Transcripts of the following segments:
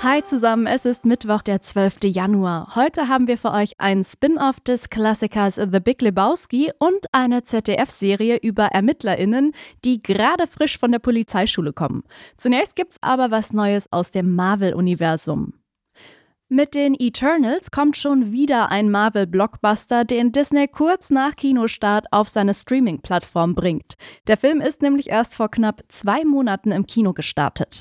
Hi zusammen, es ist Mittwoch, der 12. Januar. Heute haben wir für euch ein Spin-off des Klassikers The Big Lebowski und eine ZDF-Serie über ErmittlerInnen, die gerade frisch von der Polizeischule kommen. Zunächst gibt's aber was Neues aus dem Marvel-Universum. Mit den Eternals kommt schon wieder ein Marvel-Blockbuster, den Disney kurz nach Kinostart auf seine Streaming-Plattform bringt. Der Film ist nämlich erst vor knapp zwei Monaten im Kino gestartet.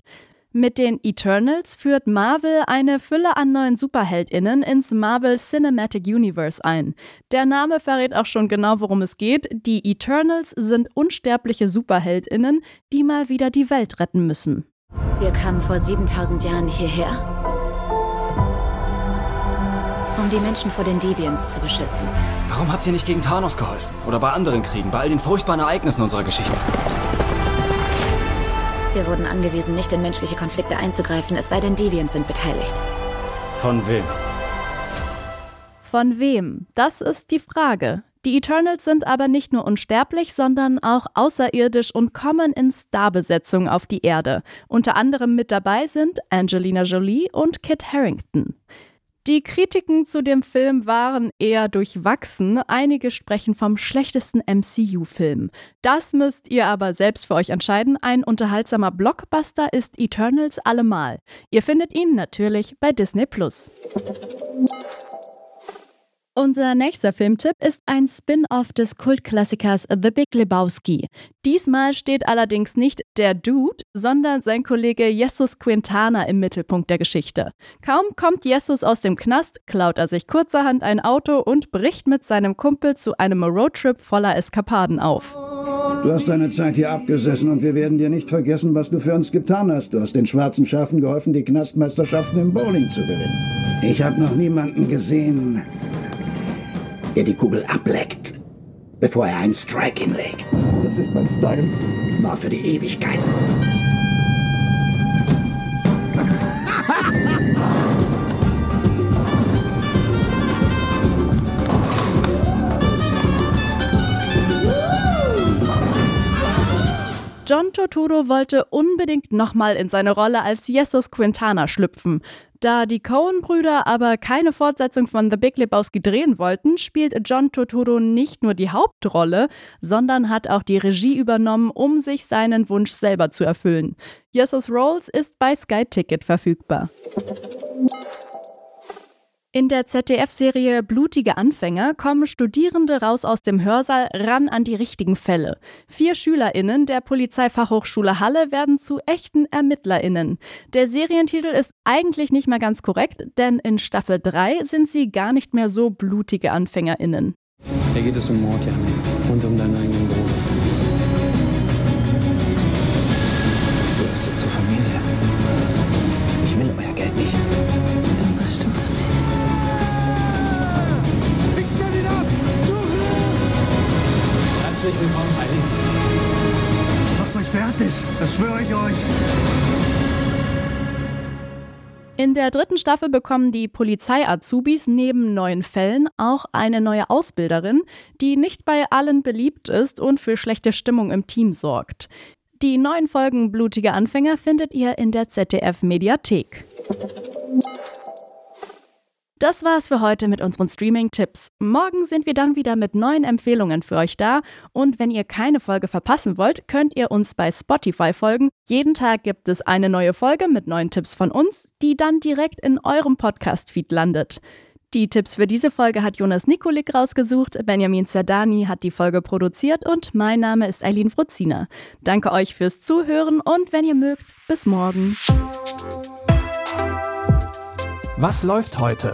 Mit den Eternals führt Marvel eine Fülle an neuen Superheldinnen ins Marvel Cinematic Universe ein. Der Name verrät auch schon genau, worum es geht. Die Eternals sind unsterbliche Superheldinnen, die mal wieder die Welt retten müssen. Wir kamen vor 7000 Jahren hierher, um die Menschen vor den Deviants zu beschützen. Warum habt ihr nicht gegen Thanos geholfen? Oder bei anderen Kriegen, bei all den furchtbaren Ereignissen unserer Geschichte? Wir wurden angewiesen, nicht in menschliche Konflikte einzugreifen, es sei denn, Deviants sind beteiligt. Von wem? Von wem? Das ist die Frage. Die Eternals sind aber nicht nur unsterblich, sondern auch außerirdisch und kommen in Starbesetzung auf die Erde. Unter anderem mit dabei sind Angelina Jolie und Kit Harrington. Die Kritiken zu dem Film waren eher durchwachsen. Einige sprechen vom schlechtesten MCU-Film. Das müsst ihr aber selbst für euch entscheiden. Ein unterhaltsamer Blockbuster ist Eternals allemal. Ihr findet ihn natürlich bei Disney Plus. Unser nächster Filmtipp ist ein Spin-off des Kultklassikers The Big Lebowski. Diesmal steht allerdings nicht der Dude, sondern sein Kollege Jesus Quintana im Mittelpunkt der Geschichte. Kaum kommt Jesus aus dem Knast, klaut er sich kurzerhand ein Auto und bricht mit seinem Kumpel zu einem Roadtrip voller Eskapaden auf. Du hast deine Zeit hier abgesessen und wir werden dir nicht vergessen, was du für uns getan hast. Du hast den schwarzen Schafen geholfen, die Knastmeisterschaften im Bowling zu gewinnen. Ich habe noch niemanden gesehen, der die Kugel ableckt, bevor er einen Strike hinlegt. Das ist mein Style. War für die Ewigkeit. John Turturro wollte unbedingt nochmal in seine Rolle als Jesus Quintana schlüpfen. Da die Coen-Brüder aber keine Fortsetzung von The Big Lebowski drehen wollten, spielt John Turturro nicht nur die Hauptrolle, sondern hat auch die Regie übernommen, um sich seinen Wunsch selber zu erfüllen. Jesus Rolls ist bei Sky Ticket verfügbar. In der ZDF-Serie Blutige Anfänger kommen Studierende raus aus dem Hörsaal ran an die richtigen Fälle. Vier SchülerInnen der Polizeifachhochschule Halle werden zu echten ErmittlerInnen. Der Serientitel ist eigentlich nicht mehr ganz korrekt, denn in Staffel 3 sind sie gar nicht mehr so blutige AnfängerInnen. Hier geht es um Mord, Janik. Und um deinen eigenen Bruder. Herzlich willkommen, Heidi. Macht euch fertig, das schwöre ich euch. In der dritten Staffel bekommen die Polizei-Azubis neben neuen Fällen auch eine neue Ausbilderin, die nicht bei allen beliebt ist und für schlechte Stimmung im Team sorgt. Die neuen Folgen Blutige Anfänger findet ihr in der ZDF-Mediathek. Das war's für heute mit unseren Streaming-Tipps. Morgen sind wir dann wieder mit neuen Empfehlungen für euch da. Und wenn ihr keine Folge verpassen wollt, könnt ihr uns bei Spotify folgen. Jeden Tag gibt es eine neue Folge mit neuen Tipps von uns, die dann direkt in eurem Podcast-Feed landet. Die Tipps für diese Folge hat Jonas Nikolik rausgesucht, Benjamin Zerdani hat die Folge produziert und mein Name ist Eileen Fruzina. Danke euch fürs Zuhören und wenn ihr mögt, bis morgen. Was läuft heute?